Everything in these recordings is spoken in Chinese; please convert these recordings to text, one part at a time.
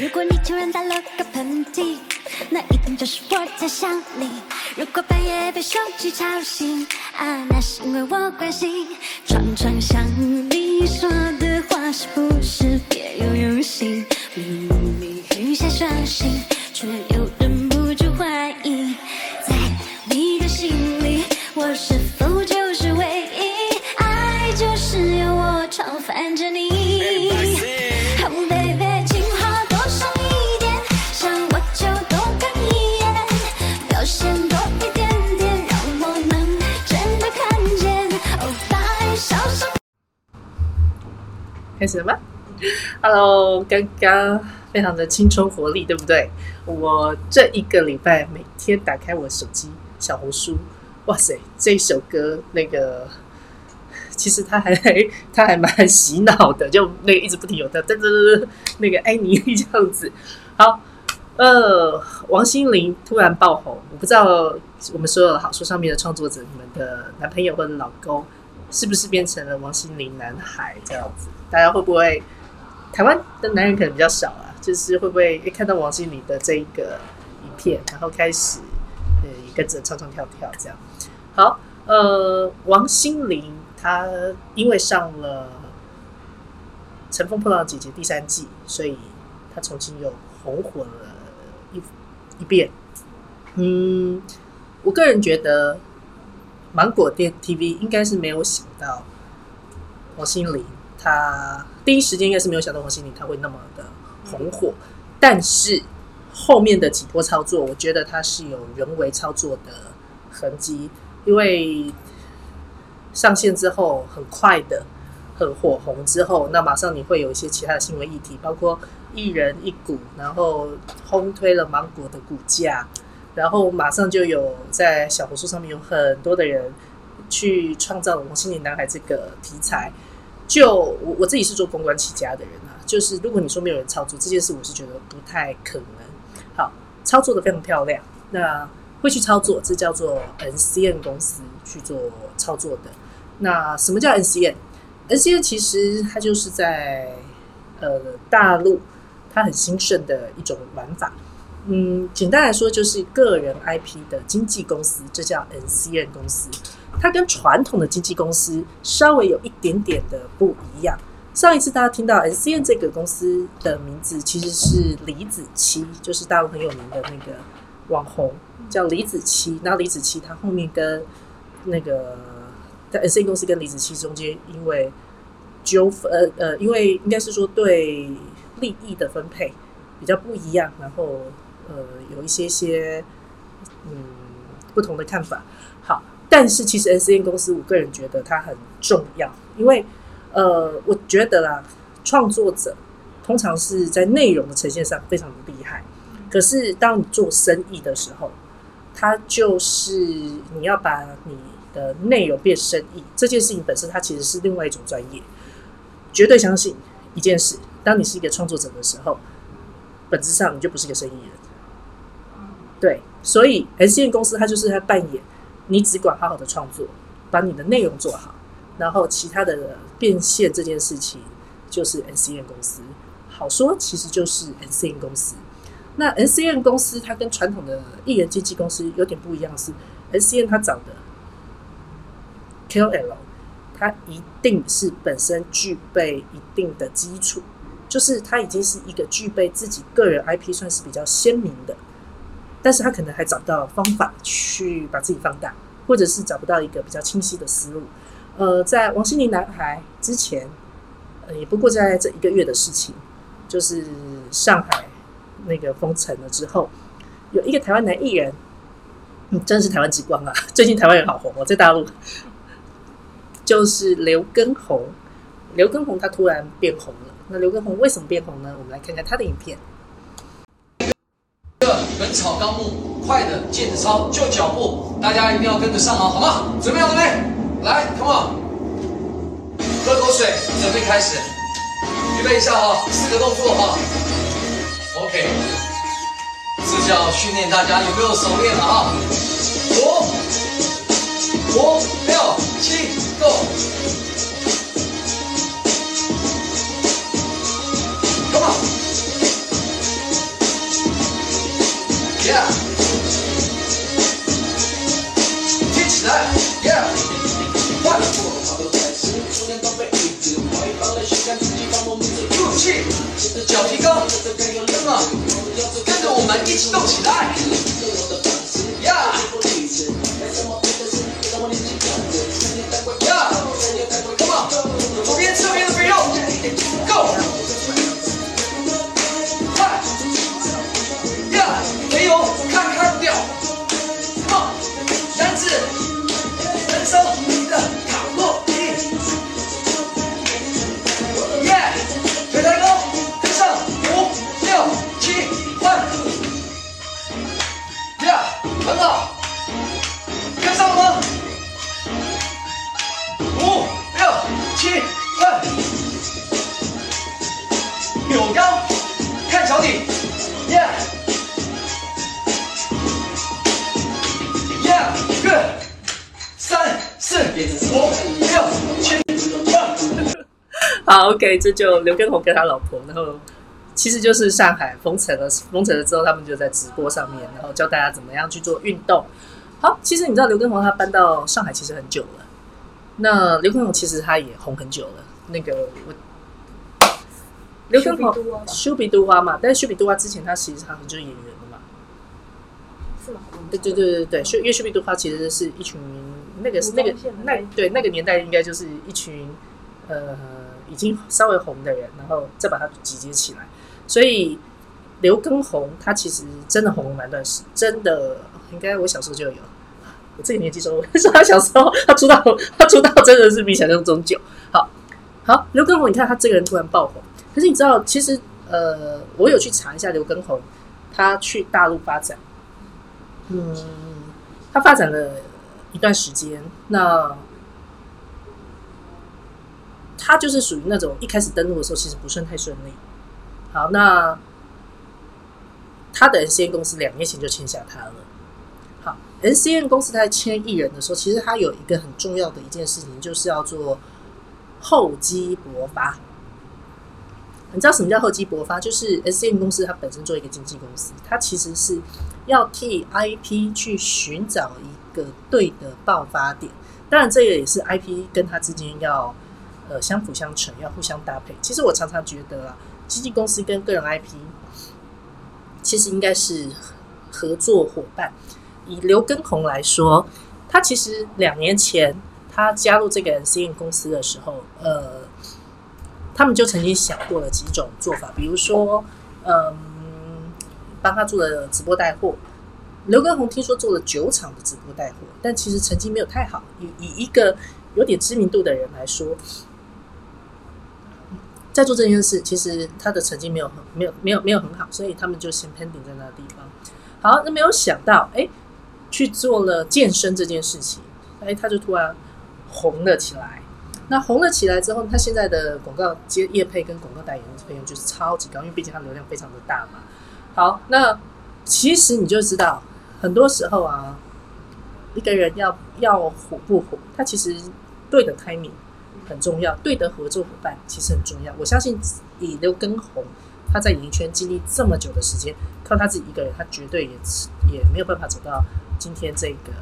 如果你突然打了个喷嚏，那一定就是我在想你。如果半夜被手机吵醒，啊，那是因为我关心。常常想你说的话是不是别有用心？明明雨下相信，却开始了吗？Hello，刚刚非常的青春活力，对不对？我这一个礼拜每天打开我手机小红书，哇塞，这首歌那个其实它还它还蛮洗脑的，就那个一直不停有的噔噔噔那个安妮这样子。好，呃，王心凌突然爆红，我不知道我们所有好书上面的创作者，你们的男朋友或者老公是不是变成了王心凌男孩这样子？大家会不会？台湾的男人可能比较少啊，就是会不会一看到王心凌的这个影片，然后开始呃也跟着唱唱跳跳这样？好，呃，王心凌她因为上了《乘风破浪姐姐》第三季，所以她重新又红火了一一遍。嗯，我个人觉得芒果电 TV 应该是没有想到王心凌，他第一时间应该是没有想到王心凌他会那么的红火，但是后面的几波操作，我觉得他是有人为操作的痕迹，因为上线之后很快的很火红之后，那马上你会有一些其他的新闻议题，包括一人一股，然后轰推了芒果的股价，然后马上就有在小红书上面有很多的人去创造了王心凌男孩这个题材。就我我自己是做公关起家的人啊，就是如果你说没有人操作这件事，我是觉得不太可能。好，操作的非常漂亮，那会去操作，这叫做 NCN 公司去做操作的。那什么叫 NCN？NCN 其实它就是在呃大陆，它很兴盛的一种玩法。嗯，简单来说就是个人 IP 的经纪公司，这叫 NCN 公司。它跟传统的经纪公司稍微有一点点的不一样。上一次大家听到 NCN 这个公司的名字，其实是李子柒，就是大陆很有名的那个网红，叫李子柒。那李子柒他后面跟那个在 NCN 公司跟李子柒中间，因为纠纷，呃呃，因为应该是说对利益的分配比较不一样，然后呃有一些些嗯不同的看法。但是其实 S N 公司，我个人觉得它很重要，因为呃，我觉得啦，创作者通常是在内容的呈现上非常的厉害。可是当你做生意的时候，它就是你要把你的内容变生意这件事情本身，它其实是另外一种专业。绝对相信一件事：当你是一个创作者的时候，本质上你就不是一个生意人。对，所以 S N 公司它就是在扮演。你只管好好的创作，把你的内容做好，然后其他的变现这件事情就是 N C N 公司。好说，其实就是 N C N 公司。那 N C N 公司它跟传统的艺人经纪公司有点不一样，是 N C N 它找的 K O L，它一定是本身具备一定的基础，就是它已经是一个具备自己个人 I P 算是比较鲜明的。但是他可能还找不到方法去把自己放大，或者是找不到一个比较清晰的思路。呃，在王心凌男孩之前，呃，也不过在这一个月的事情，就是上海那个封城了之后，有一个台湾男艺人，嗯，真的是台湾之光啊！最近台湾人好红哦，在大陆，就是刘畊宏。刘畊宏他突然变红了，那刘畊宏为什么变红呢？我们来看看他的影片。《本草纲目》快的健子操就脚步，大家一定要跟得上哦，好吗？准备好了没？来，Come on，喝口水，准备开始，预备一下哈，四个动作哈，OK，这叫训练大家有没有熟练了啊？五、五、六、七，Go！想自己把梦做足气站着脚皮高跟着我们一起动起来。我的好，OK，这就刘畊宏跟他老婆，然后其实就是上海封城了，封城了之后，他们就在直播上面，然后教大家怎么样去做运动。好，其实你知道刘畊宏他搬到上海其实很久了，那刘畊宏其实他也红很久了。那个我刘畊宏修比杜花嘛，但是修比杜花之前他其实他就是演员的嘛。是吗？对对对对对，修因为修比杜花其实是一群那个那个那对那个年代应该就是一群呃已经稍微红的人，然后再把它集结起来。所以刘畊宏他其实真的红了蛮段时，真的应该我小时候就有。我这个年纪时候，我说他小时候他出道，他出道真的是比想象中久。好，好，刘畊宏，你看他这个人突然爆红，可是你知道，其实呃，我有去查一下刘畊宏，他去大陆发展，嗯，他发展了一段时间，那他就是属于那种一开始登录的时候其实不算太顺利。好，那他的 NCN 公司两年前就签下他了。好，NCN 公司在签艺人的时候，其实他有一个很重要的一件事情，就是要做厚积薄发。你知道什么叫厚积薄发？就是 NCN 公司它本身做一个经纪公司，它其实是要替 IP 去寻找一个对的爆发点。当然，这个也是 IP 跟它之间要呃相辅相成，要互相搭配。其实我常常觉得啊，经纪公司跟个人 IP 其实应该是合作伙伴。以刘畊宏来说，他其实两年前他加入这个 NCN 公司的时候，呃，他们就曾经想过了几种做法，比如说，嗯，帮他做了直播带货。刘畊宏听说做了九场的直播带货，但其实成绩没有太好。以以一个有点知名度的人来说，在做这件事，其实他的成绩没有很没有没有没有很好，所以他们就先 pending 在那个地方。好，那没有想到，哎，去做了健身这件事情，哎，他就突然红了起来。那红了起来之后，他现在的广告接业配跟广告代言的费用就是超级高，因为毕竟他流量非常的大嘛。好，那其实你就知道，很多时候啊，一个人要要火不火，他其实对的 timing 很重要，对的合作伙伴其实很重要。我相信以刘畊宏他在演艺圈经历这么久的时间，靠他自己一个人，他绝对也也没有办法走到今天这个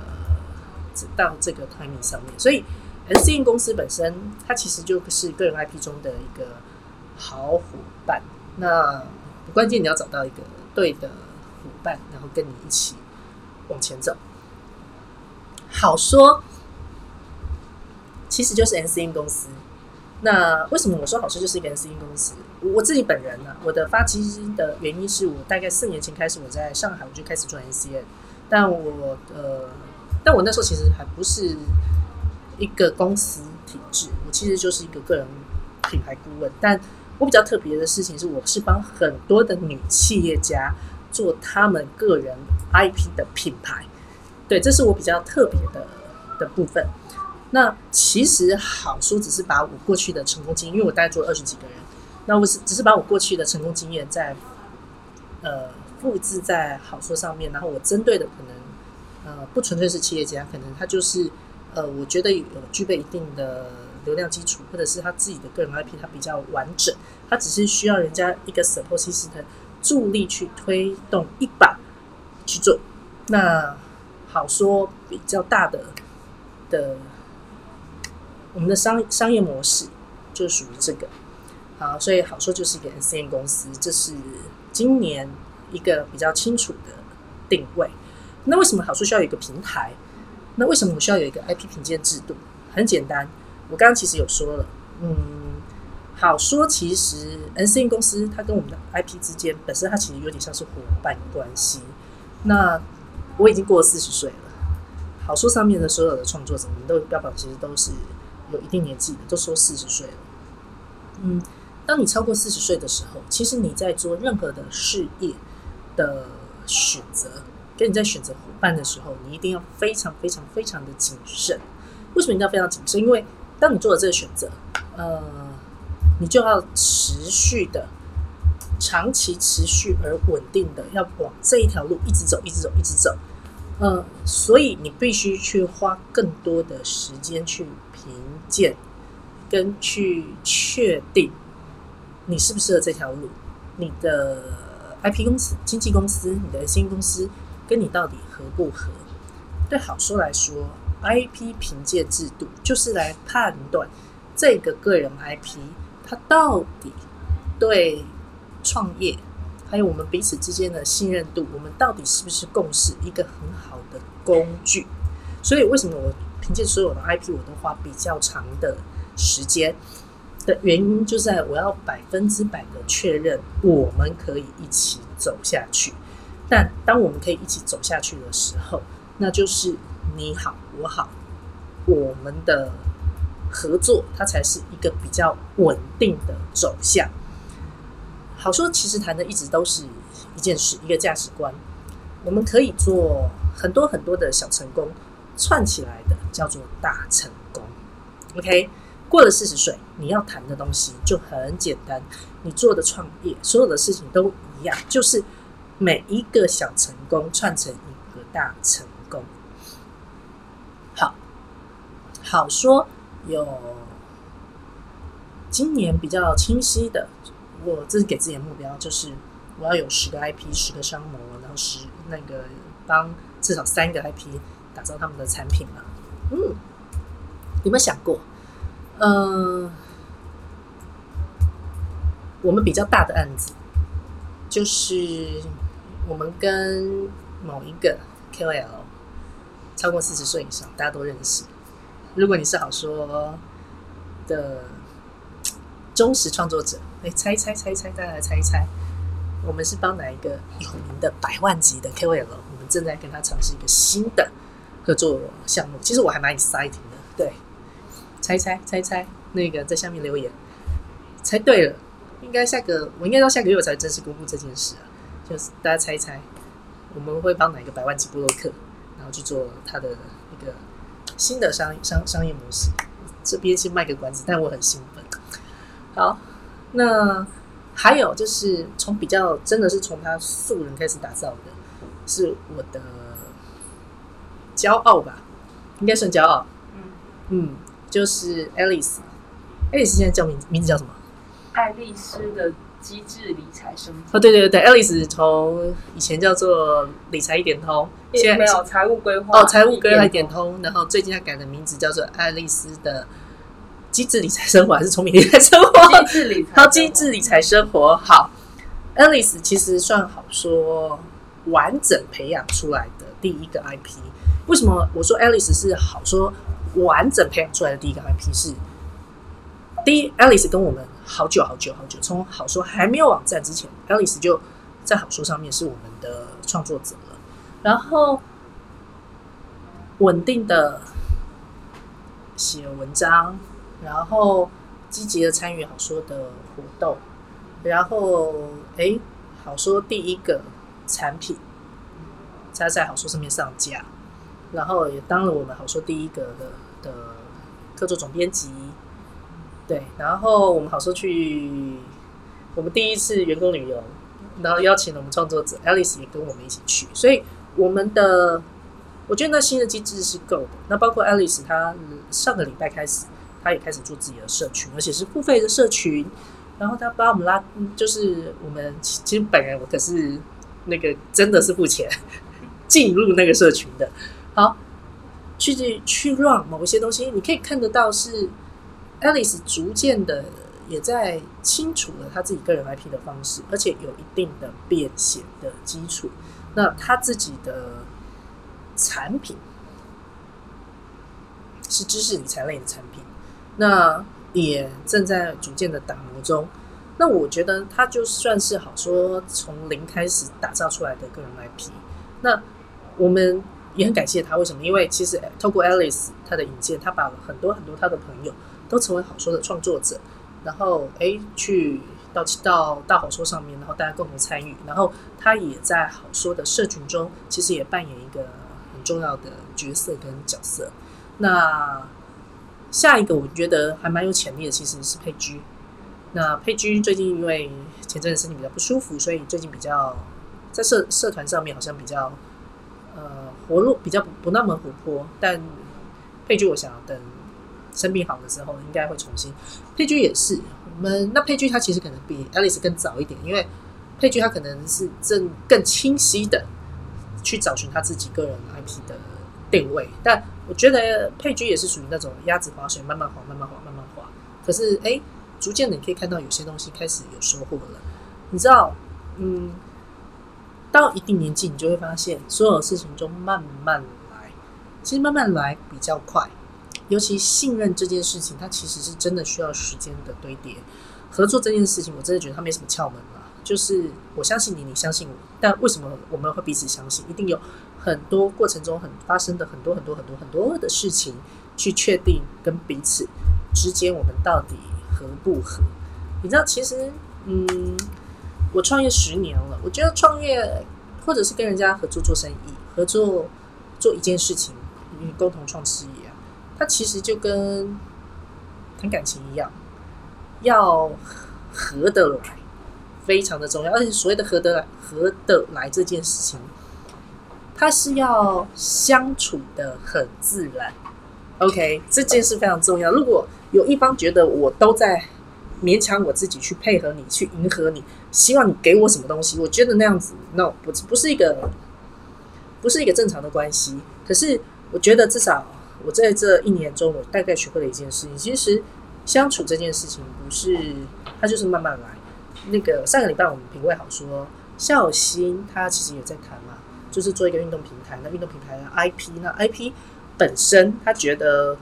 到这个 timing 上面，所以。S C N 公司本身，它其实就是个人 I P 中的一个好伙伴。那关键你要找到一个对的伙伴，然后跟你一起往前走。好说，其实就是 N C N 公司。那为什么我说好说就是一个 N C N 公司？我自己本人呢，我的发基金的原因是我大概四年前开始我在上海我就开始做 N C N 但我呃，但我那时候其实还不是。一个公司体制，我其实就是一个个人品牌顾问。但我比较特别的事情是，我是帮很多的女企业家做他们个人 IP 的品牌。对，这是我比较特别的的部分。那其实好说，只是把我过去的成功经验，因为我大概做了二十几个人，那我是只是把我过去的成功经验在呃复制在好说上面，然后我针对的可能呃不纯粹是企业家，可能他就是。呃，我觉得有具备一定的流量基础，或者是他自己的个人 IP，它比较完整，他只是需要人家一个 support system 助力去推动一把去做。那好说比较大的的我们的商商业模式就属于这个。好，所以好说就是一个 NCN 公司，这是今年一个比较清楚的定位。那为什么好说需要有一个平台？那为什么我需要有一个 IP 评鉴制度？很简单，我刚刚其实有说了，嗯，好说其实 NCN 公司它跟我们的 IP 之间本身它其实有点像是伙伴关系。那我已经过了四十岁了，好说上面的所有的创作者，我们都标榜其实都是有一定年纪的，都说四十岁了。嗯，当你超过四十岁的时候，其实你在做任何的事业的选择，跟你在选择伙伴的时候，你一定要非常非常非常的谨慎。为什么一定要非常谨慎？因为当你做了这个选择，呃，你就要持续的、长期持续而稳定的要往这一条路一直走、一直走、一直走。呃，所以你必须去花更多的时间去评鉴，跟去确定你适不适合这条路。你的 IP 公司、经纪公司、你的新公司跟你到底合不合？对好说来说。IP 评鉴制度就是来判断这个个人 IP，它到底对创业，还有我们彼此之间的信任度，我们到底是不是共识一个很好的工具？所以为什么我凭借所有的 IP，我都花比较长的时间的原因，就在我要百分之百的确认我们可以一起走下去。但当我们可以一起走下去的时候，那就是你好。我好，我们的合作它才是一个比较稳定的走向。好说，其实谈的一直都是一件事，一个价值观。我们可以做很多很多的小成功串起来的，叫做大成功。OK，过了四十岁，你要谈的东西就很简单。你做的创业，所有的事情都一样，就是每一个小成功串成一个大成功。好好说有今年比较清晰的，我自己给自己的目标就是我要有十个 IP，十个商模，然后十那个帮至少三个 IP 打造他们的产品嘛。嗯，有没有想过？嗯，我们比较大的案子就是我们跟某一个 KOL 超过四十岁以上，大家都认识。如果你是好说的忠实创作者，哎，猜一猜，猜一猜，大家来猜一猜，我们是帮哪一个有名的百万级的 KOL？我们正在跟他尝试一个新的合作项目。其实我还蛮 exciting 的，对，猜猜，猜猜，那个在下面留言，猜对了，应该下个我应该到下个月我才正式公布这件事啊，就是大家猜一猜，我们会帮哪个百万级布洛克，然后去做他的一个。新的商商商业模式，这边先卖个关子，但我很兴奋。好，那还有就是从比较真的是从他素人开始打造的，是我的骄傲吧，应该算骄傲。嗯嗯，就是 Alice，Alice 现在叫名名字叫什么？爱丽丝的。机智理财生活哦，对对对对，Alice 从以前叫做理财一点通，现在没有财务规划哦，财务规划一点通，然后最近他改的名字叫做爱丽丝的机智理财生活，还是聪明理财生活？机智理财，好，机智理财生活。好，Alice 其实算好说完整培养出来的第一个 IP。为什么我说 Alice 是好说完整培养出来的第一个 IP？是第一，Alice 跟我们。好久好久好久，从好说还没有网站之前，Alice 就在好说上面是我们的创作者了。然后稳定的写文章，然后积极的参与好说的活动，然后哎，好说第一个产品才在好说上面上架，然后也当了我们好说第一个的的客座总编辑。对，然后我们好说去，我们第一次员工旅游，然后邀请了我们创作者 Alice 也跟我们一起去，所以我们的我觉得那新的机制是够的。那包括 Alice，她上个礼拜开始，她也开始做自己的社群，而且是付费的社群。然后她把我们拉，就是我们其实本人我可是那个真的是付钱 进入那个社群的。好，去去 run 某一些东西，你可以看得到是。Alice 逐渐的也在清楚了他自己个人 IP 的方式，而且有一定的变现的基础。那他自己的产品是知识理财类的产品，那也正在逐渐的打磨中。那我觉得他就算是好说从零开始打造出来的个人 IP。那我们也很感谢他，为什么？因为其实透过 Alice 他的引荐，他把很多很多他的朋友都成为好说的创作者，然后诶去到到大好说上面，然后大家共同参与，然后他也在好说的社群中，其实也扮演一个很重要的角色跟角色。那下一个我觉得还蛮有潜力的，其实是佩居。那佩居最近因为前阵子身体比较不舒服，所以最近比较在社社团上面好像比较呃活络，比较不不那么活泼。但佩居，我想等生病好的时候，应该会重新。佩居也是我们那佩居，他其实可能比 Alice 更早一点，因为佩居他可能是正更清晰的去找寻他自己个人 IP 的定位。但我觉得佩居也是属于那种鸭子划水，慢慢滑，慢慢滑，慢慢滑。可是哎。逐渐的，你可以看到有些东西开始有收获了。你知道，嗯，到一定年纪，你就会发现，所有事情中慢慢来，其实慢慢来比较快。尤其信任这件事情，它其实是真的需要时间的堆叠。合作这件事情，我真的觉得它没什么窍门了，就是我相信你，你相信我。但为什么我们会彼此相信？一定有很多过程中很发生的很多很多很多很多的事情，去确定跟彼此之间我们到底。合不合？你知道，其实，嗯，我创业十年了。我觉得创业，或者是跟人家合作做生意，合作做一件事情，与共同创事业，它其实就跟谈感情一样，要合得来，非常的重要。而且所谓的合得来，合得来这件事情，它是要相处的很自然。OK，这件事非常重要。如果有一方觉得我都在勉强我自己去配合你，去迎合你，希望你给我什么东西，我觉得那样子，no，不不是一个，不是一个正常的关系。可是我觉得至少我在这一年中，我大概学会了一件事情，其实相处这件事情不是，它就是慢慢来。那个上个礼拜我们评委好说，孝心他其实也在谈嘛，就是做一个运动平台，那运动平台的 IP，那 IP 本身他觉得。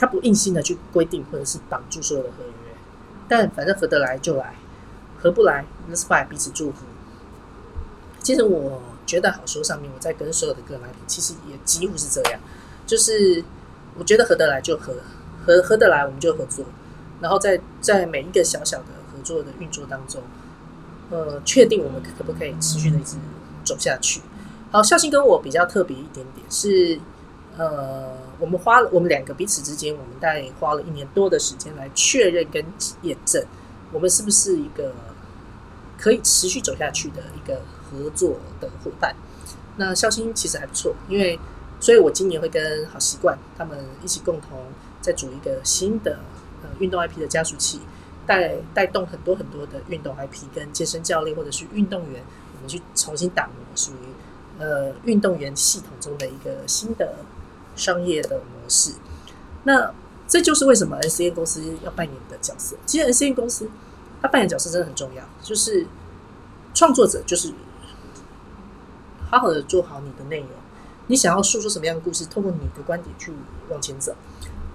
他不硬性的去规定或者是绑住所有的合约，但反正合得来就来，合不来，let's f i 彼此祝福。其实我觉得好说上面我在跟所有的个人来宾，其实也几乎是这样，就是我觉得合得来就合，合合得来我们就合作，然后在在每一个小小的合作的运作当中，呃，确定我们可不可以持续的一直走下去。好，孝心跟我比较特别一点点是。呃，我们花了我们两个彼此之间，我们大概花了一年多的时间来确认跟验证，我们是不是一个可以持续走下去的一个合作的伙伴。那孝心其实还不错，因为所以我今年会跟好习惯他们一起共同再组一个新的呃运动 IP 的加速器，带带动很多很多的运动 IP 跟健身教练或者是运动员，我们去重新打磨属于呃运动员系统中的一个新的。商业的模式，那这就是为什么 S N 公司要扮演的角色。其实 S N 公司它扮演角色真的很重要，就是创作者就是好好的做好你的内容，你想要诉说什么样的故事，透过你的观点去往前走。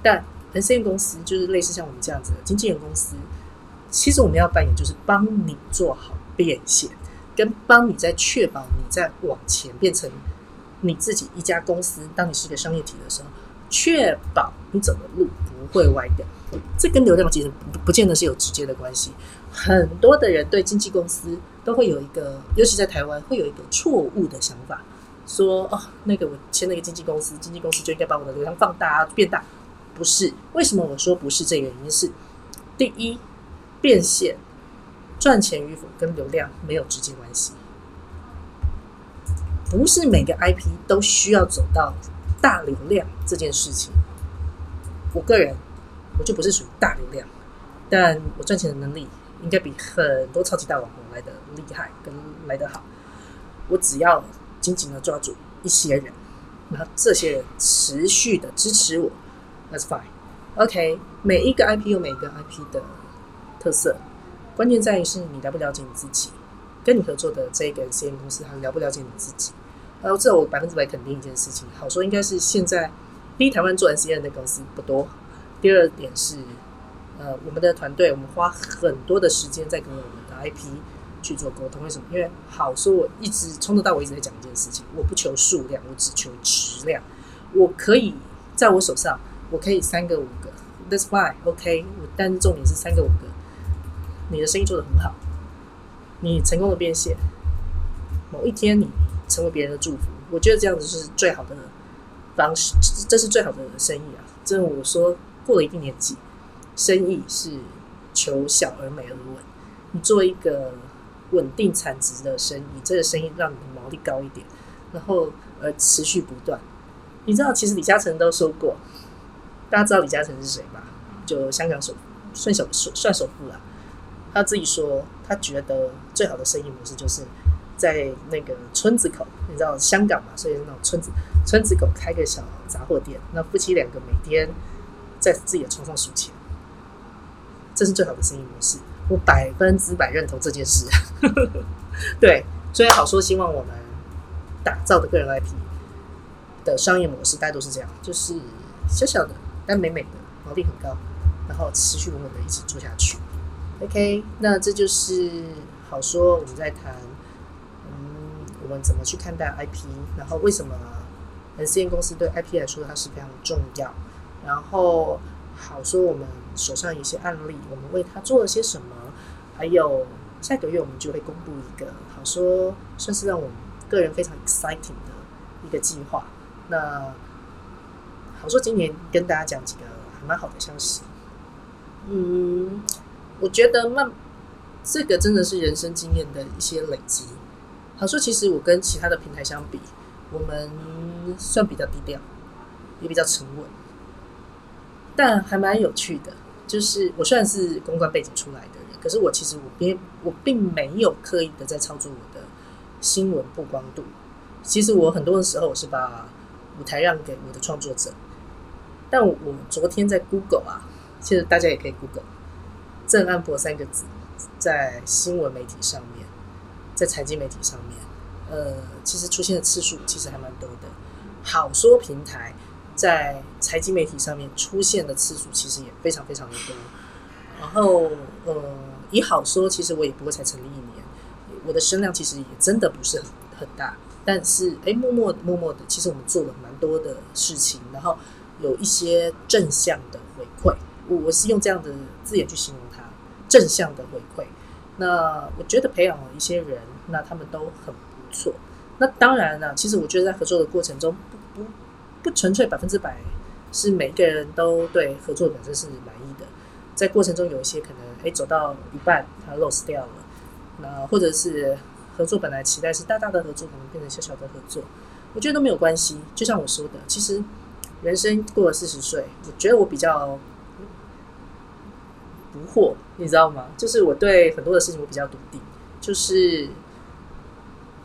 但 S N 公司就是类似像我们这样子的经纪人公司，其实我们要扮演就是帮你做好变现，跟帮你在确保你在往前变成。你自己一家公司，当你是个商业体的时候，确保你走的路不会歪掉，这跟流量其实不不见得是有直接的关系。很多的人对经纪公司都会有一个，尤其在台湾会有一个错误的想法，说哦，那个我签了一个经纪公司，经纪公司就应该把我的流量放大变大，不是？为什么我说不是？这个原因是，第一，变现赚钱与否跟流量没有直接关系。不是每个 IP 都需要走到大流量这件事情。我个人我就不是属于大流量，但我赚钱的能力应该比很多超级大网红来的厉害，跟来得好。我只要紧紧的抓住一些人，然后这些人持续的支持我，That's fine。OK，每一个 IP 有每一个 IP 的特色，关键在于是你了不了解你自己，跟你合作的这个 CM 公司，他了不了解你自己。然后这我百分之百肯定一件事情，好说应该是现在第一台湾做 NCN 的公司不多，第二点是，呃，我们的团队我们花很多的时间在跟我们的 IP 去做沟通。为什么？因为好说我一直从头到尾一直在讲一件事情，我不求数量，我只求质量。我可以在我手上，我可以三个五个，That's why OK，。我但是重点是三个五个，你的生意做得很好，你成功的变现，某一天你成为别人的祝福，我觉得这样子是最好的方式，这是最好的生意啊！这我说过了一定年纪，生意是求小而美而稳。你做一个稳定产值的生意，这个生意让你的毛利高一点，然后呃持续不断。你知道，其实李嘉诚都说过，大家知道李嘉诚是谁吧？就香港首算首算首富了。他自己说，他觉得最好的生意模式就是在那个村子口，你知道香港嘛，所以那种村子村子口开个小杂货店，那夫妻两个每天在自己的床上数钱，这是最好的生意模式。我百分之百认同这件事。对，所以好说，希望我们打造的个人 IP。的商业模式大家都是这样，就是小小的但美美的，毛利很高，然后持续稳稳的一直做下去。OK，那这就是好说我们在谈，我们怎么去看待 IP，然后为什么 NCN 公司对 IP 来说它是非常重要，然后好说我们手上有一些案例，我们为它做了些什么，还有下个月我们就会公布一个好说算是让我们个人非常 exciting 的一个计划。那好说，今年跟大家讲几个还蛮好的消息。嗯，我觉得慢这个真的是人生经验的一些累积。好说，其实我跟其他的平台相比，我们算比较低调，也比较沉稳，但还蛮有趣的。就是我虽然是公关背景出来的人，可是我其实我并我并没有刻意的在操作我的新闻曝光度。其实我很多的时候，我是把舞台让给我的创作者，但我昨天在 Google 啊，其实大家也可以 Google“ 郑安博”三个字，在新闻媒体上面，在财经媒体上面，呃，其实出现的次数其实还蛮多的。好说平台在财经媒体上面出现的次数其实也非常非常的多。然后，呃，以好说，其实我也不过才成立一年，我的声量其实也真的不是很很大。但是，哎，默默默默的，其实我们做了蛮多的事情，然后有一些正向的回馈。我是用这样的字眼去形容它，正向的回馈。那我觉得培养了一些人，那他们都很不错。那当然了，其实我觉得在合作的过程中，不不不纯粹百分之百是每个人都对合作本身是满意的。在过程中有一些可能，哎，走到一半他 lost 掉了，那或者是。合作本来期待是大大的合作，可能变成小小的合作，我觉得都没有关系。就像我说的，其实人生过了四十岁，我觉得我比较不惑，你知道吗？就是我对很多的事情我比较笃定，就是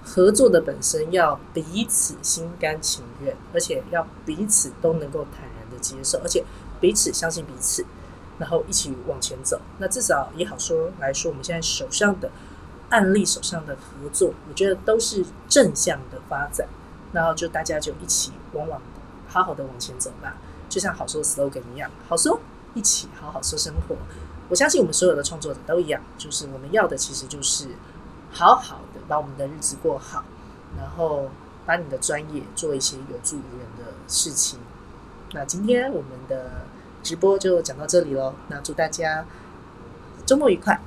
合作的本身要彼此心甘情愿，而且要彼此都能够坦然的接受，而且彼此相信彼此，然后一起往前走。那至少也好说来说，我们现在手上的。案例手上的合作，我觉得都是正向的发展，然后就大家就一起往往好好的往前走吧，就像好说 slogan 一样，好说一起好好说生活。我相信我们所有的创作者都一样，就是我们要的其实就是好好的把我们的日子过好，然后把你的专业做一些有助于人的事情。那今天我们的直播就讲到这里喽，那祝大家周末愉快。